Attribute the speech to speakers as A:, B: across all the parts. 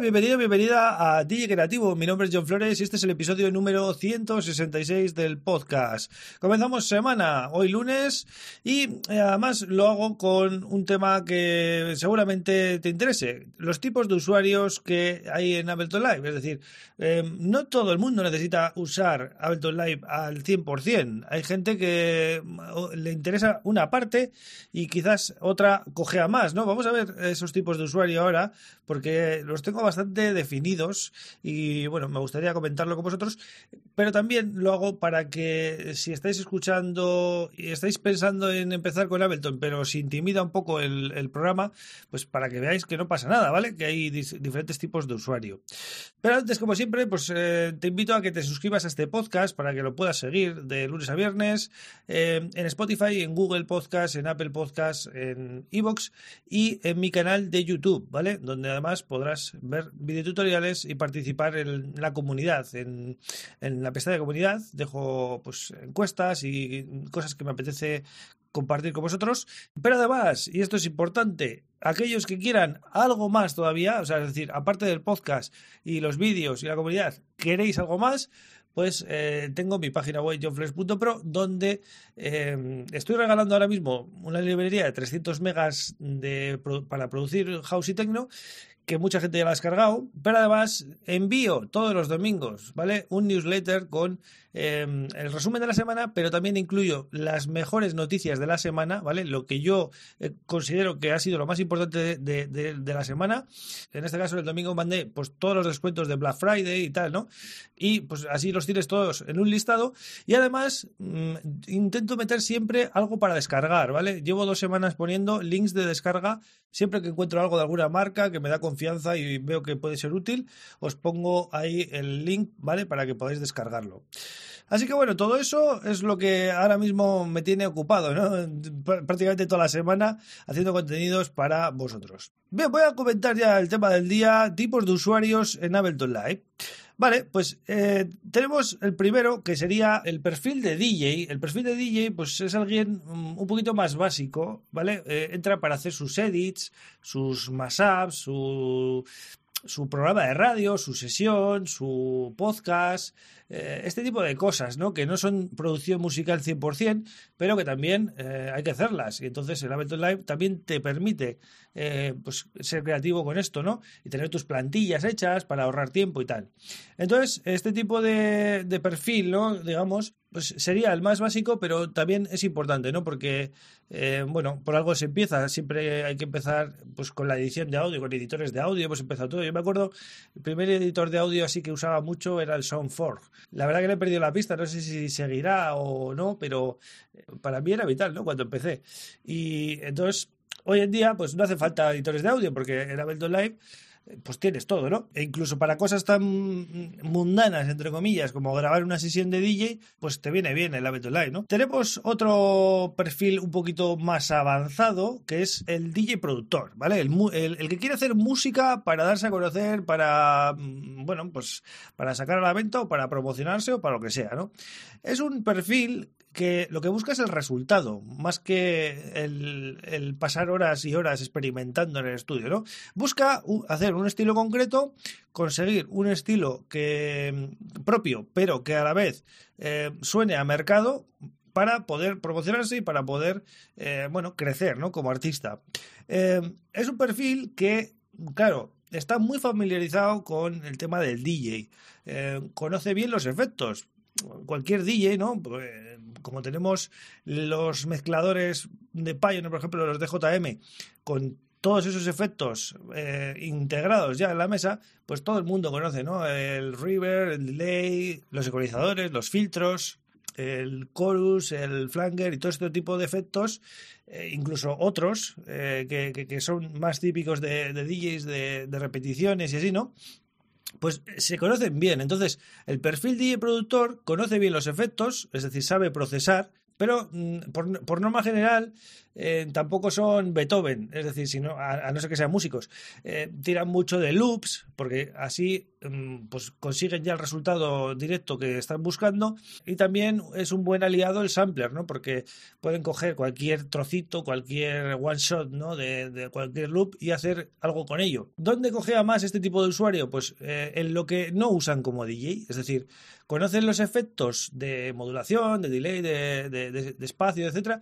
A: Bienvenido, bienvenida a DJ Creativo. Mi nombre es John Flores y este es el episodio número 166 del podcast. Comenzamos semana, hoy lunes, y eh, además lo hago con un tema que seguramente te interese. Los tipos de usuarios que hay en Ableton Live. Es decir, eh, no todo el mundo necesita usar Ableton Live al 100%. Hay gente que le interesa una parte y quizás otra cojea más, ¿no? Vamos a ver esos tipos de usuario ahora, porque los tengo bastante definidos y bueno, me gustaría comentarlo con vosotros, pero también lo hago para que si estáis escuchando y estáis pensando en empezar con Ableton, pero si intimida un poco el, programa, pues para que veáis que no pasa nada, ¿vale? Que hay diferentes tipos de usuario. Pero antes, como siempre, pues eh, te invito a que te suscribas a este podcast para que lo puedas seguir de lunes a viernes eh, en Spotify, en Google Podcast, en Apple Podcast, en Evox y en mi canal de YouTube, ¿vale? Donde además podrás ver videotutoriales y participar en la comunidad. En, la pestaña de comunidad dejo pues encuestas y cosas que me apetece compartir con vosotros. Pero además, y esto es importante, aquellos que quieran algo más todavía, o sea, es decir, aparte del podcast y los vídeos y la comunidad, queréis algo más, pues eh, tengo mi página web johnflex.pro donde eh, estoy regalando ahora mismo una librería de 300 megas de, para producir house y techno que mucha gente ya la ha descargado, pero además envío todos los domingos, ¿vale? Un newsletter con Em, el resumen de la semana, pero también incluyo las mejores noticias de la semana, ¿vale? Lo que yo eh, considero que ha sido lo más importante de, la semana. En este caso, el domingo mandé pues todos los descuentos de Black Friday y tal, ¿no? Y pues así los tienes todos en un listado. Y además, mm, intento meter siempre algo para descargar, ¿vale? Llevo dos semanas poniendo links de descarga. Siempre que encuentro algo de alguna marca que me da confianza y veo que puede ser útil, os pongo ahí el link, ¿vale? Para que podáis descargarlo. Así que bueno, todo eso es lo que ahora mismo me tiene ocupado, ¿no? Prácticamente toda la semana haciendo contenidos para vosotros. Bien, voy a comentar ya el tema del día, tipos de usuarios en Ableton Live. Vale, pues eh, tenemos el primero que sería el perfil de DJ. El perfil de DJ pues es alguien mm, un poquito más básico, ¿vale? Eh, entra para hacer sus edits, sus mashups, su su programa de radio, su sesión, su podcast, eh, este tipo de cosas, ¿no? Que no son producción musical 100%, pero que también eh, hay que hacerlas. Y entonces el Ableton Live también te permite eh, pues, ser creativo con esto, ¿no? Y tener tus plantillas hechas para ahorrar tiempo y tal. Entonces, este tipo de, de perfil, ¿no? Digamos, pues sería el más básico, pero también es importante, ¿no? Porque, eh, bueno, por algo se empieza, siempre hay que empezar pues con la edición de audio, con editores de audio, hemos empezado todo. Yo me acuerdo, el primer editor de audio así que usaba mucho era el Soundforge. La verdad que le he perdido la pista, no sé si seguirá o no, pero eh, para mí era vital, ¿no? Cuando empecé. Y entonces, hoy en día, pues no hace falta editores de audio, porque en Ableton Live pues tienes todo, ¿no? E incluso para cosas tan mundanas, entre comillas, como grabar una sesión de DJ, pues te viene bien el Ableton Live, ¿no? Tenemos otro perfil un poquito más avanzado, que es el DJ productor, ¿vale? El, el, que quiere hacer música para darse a conocer, para, mm, bueno, pues para sacar a la venta o para promocionarse o para lo que sea, ¿no? Es un perfil que lo que busca es el resultado, más que el, pasar horas y horas experimentando en el estudio, ¿no? Busca hacer un estilo concreto, conseguir un estilo que mm, propio, pero que a la vez eh, suene a mercado para poder promocionarse y para poder, eh, bueno, crecer, ¿no? Como artista. Eh, es un perfil que, claro, está muy familiarizado con el tema del DJ. conoce bien los efectos, cualquier DJ, ¿no? Pues, como tenemos los mezcladores de Pioneer, por ejemplo, los de JM, con todos esos efectos eh, integrados ya en la mesa, pues todo el mundo conoce, ¿no? El river, el delay, los ecualizadores, los filtros, el chorus, el flanger y todo este tipo de efectos, eh, incluso otros eh, que, son más típicos de, DJs de, de, repeticiones y así, ¿no? pues se conocen bien. Entonces, el perfil DJ productor conoce bien los efectos, es decir, sabe procesar, pero mm, por, norma general eh, tampoco son Beethoven, es decir, si no, a, no ser que sean músicos. Eh, tiran mucho de loops, porque así mm, pues consiguen ya el resultado directo que están buscando. Y también es un buen aliado el sampler, ¿no? Porque pueden coger cualquier trocito, cualquier one shot, ¿no? De, cualquier loop y hacer algo con ello. ¿Dónde cogea más este tipo de usuario? Pues eh, en lo que no usan como DJ, es decir, conocen los efectos de modulación, de delay, de, de, de espacio, etcétera,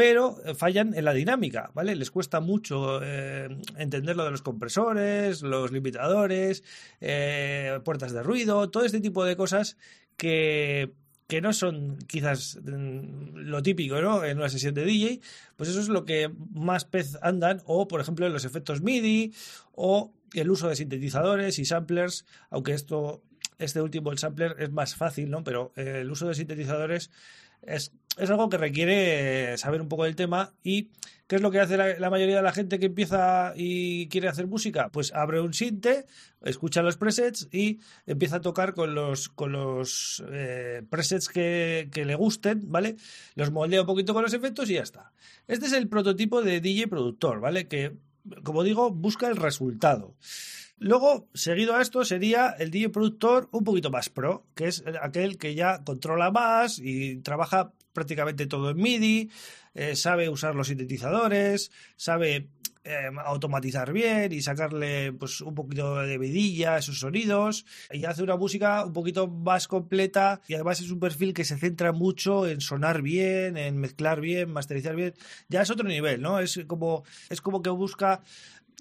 A: pero eh, fallan en la dinámica, ¿vale? Les cuesta mucho eh, entender lo de los compresores, los limitadores, eh, puertas de ruido, todo este tipo de cosas que, que no son quizás mm, lo típico, ¿no? En una sesión de DJ, pues eso es lo que más pez andan, o por ejemplo los efectos MIDI, o el uso de sintetizadores y samplers, aunque esto, este último, el sampler, es más fácil, ¿no? Pero el uso de sintetizadores es, es, algo que requiere saber un poco del tema y ¿qué es lo que hace la, mayoría de la gente que empieza y quiere hacer música? Pues abre un sinte, escucha los presets y empieza a tocar con los, con los eh, presets que, que, le gusten, ¿vale? Los moldea un poquito con los efectos y ya está. Este es el prototipo de DJ productor, ¿vale? Que, como digo, busca el resultado. Luego, seguido a esto, sería el DJ productor un poquito más pro, que es aquel que ya controla más y trabaja prácticamente todo en MIDI, eh, sabe usar los sintetizadores, sabe eh, automatizar bien y sacarle pues un poquito de vidilla a esos sonidos y hace una música un poquito más completa y además es un perfil que se centra mucho en sonar bien, en mezclar bien, masterizar bien. Ya es otro nivel, ¿no? Es como es como que busca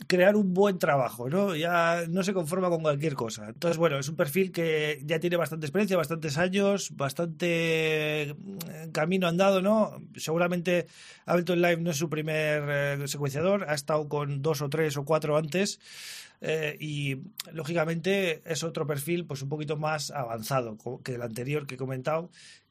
A: crear un buen trabajo, ¿no? Ya no se conforma con cualquier cosa. Entonces, bueno, es un perfil que ya tiene bastante experiencia, bastantes años, bastante mm, camino andado, ¿no? Seguramente Ableton Live no es su primer eh, secuenciador, ha estado con dos o tres o cuatro antes. Eh, y lógicamente es otro perfil pues un poquito más avanzado que el anterior que he comentado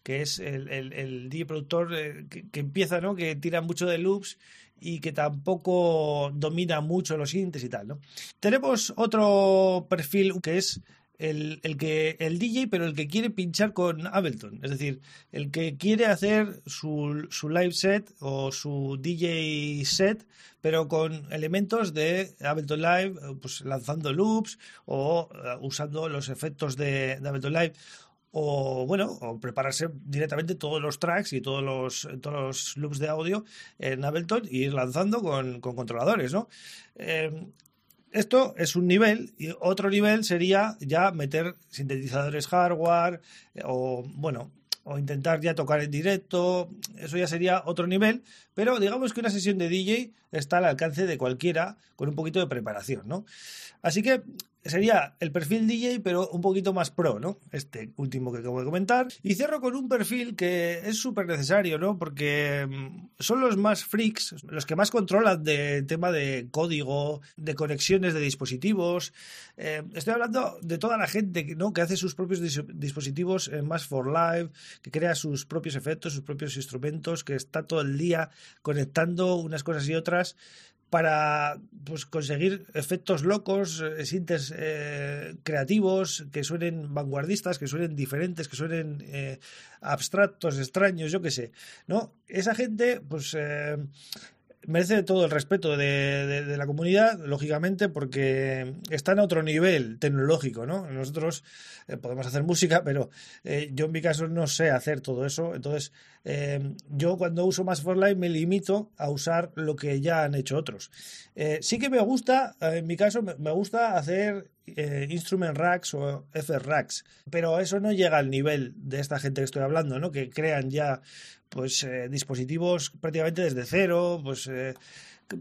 A: que es el, el, DJ productor eh, que, empieza, ¿no? Que tira mucho de loops y que tampoco domina mucho los sintes y tal, ¿no? Tenemos otro perfil que es el, el, que el DJ, pero el que quiere pinchar con Ableton, es decir, el que quiere hacer su, su live set o su DJ set, pero con elementos de Ableton Live, pues lanzando loops o uh, usando los efectos de, de Ableton Live o bueno, o prepararse directamente todos los tracks y todos los, todos los loops de audio en Ableton y ir lanzando con, con controladores, ¿no? Eh, esto es un nivel y otro nivel sería ya meter sintetizadores hardware eh, o bueno, o intentar ya tocar en directo, eso ya sería otro nivel, pero digamos que una sesión de DJ está al alcance de cualquiera con un poquito de preparación, ¿no? Así que sería el perfil DJ, pero un poquito más pro, ¿no? Este último que acabo de comentar. Y cierro con un perfil que es súper necesario, ¿no? Porque mm, son los más freaks, los que más controlan de tema de código, de conexiones de dispositivos. Eh, estoy hablando de toda la gente ¿no? que hace sus propios dispositivos en Mass for Live, que crea sus propios efectos, sus propios instrumentos, que está todo el día conectando unas cosas y otras para pues, conseguir efectos locos, eh, sintes eh, creativos, que suenen vanguardistas, que suenen diferentes, que suenen eh, abstractos, extraños, yo qué sé. ¿no? Esa gente, pues eh, merece todo el respeto de, la comunidad, lógicamente, porque están a otro nivel tecnológico, ¿no? Nosotros eh, podemos hacer música, pero eh, yo en mi caso no sé hacer todo eso. Entonces, eh, yo cuando uso Mass for Life me limito a usar lo que ya han hecho otros. Sí que me gusta, en mi caso, me gusta hacer instrument racks o FR racks, pero eso no llega al nivel de esta gente que estoy hablando, ¿no? Que crean ya pues eh, dispositivos prácticamente desde cero, pues, eh,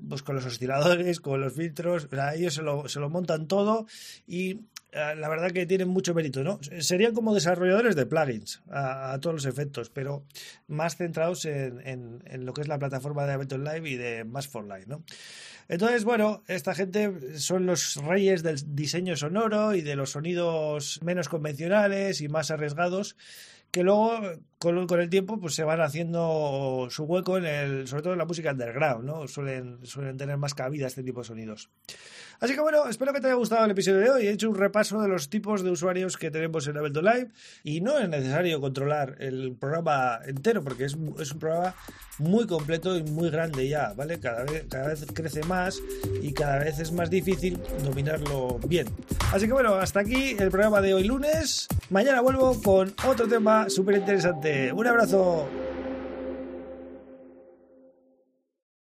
A: pues con los osciladores, con los filtros, ellos se lo, se lo montan todo y eh, la verdad que tienen mucho mérito, ¿no? Serían como desarrolladores de plugins a, a todos los efectos, pero más centrados en, en, en, lo que es la plataforma de Ableton Live y de Mass for Live, ¿no? Entonces, bueno, esta gente son los reyes del diseño sonoro y de los sonidos menos convencionales y más arriesgados que luego con, con, el tiempo pues se van haciendo su hueco en el, sobre todo en la música underground, ¿no? Suelen, suelen tener más cabida este tipo de sonidos. Así que bueno, espero que te haya gustado el episodio de hoy. He hecho un repaso de los tipos de usuarios que tenemos en Ableton Live y no es necesario controlar el programa entero porque es, es un programa muy completo y muy grande ya, ¿vale? Cada vez, cada vez crece más y cada vez es más difícil dominarlo bien. Así que bueno, hasta aquí el programa de hoy lunes. Mañana vuelvo con otro tema súper interesante. Un abrazo.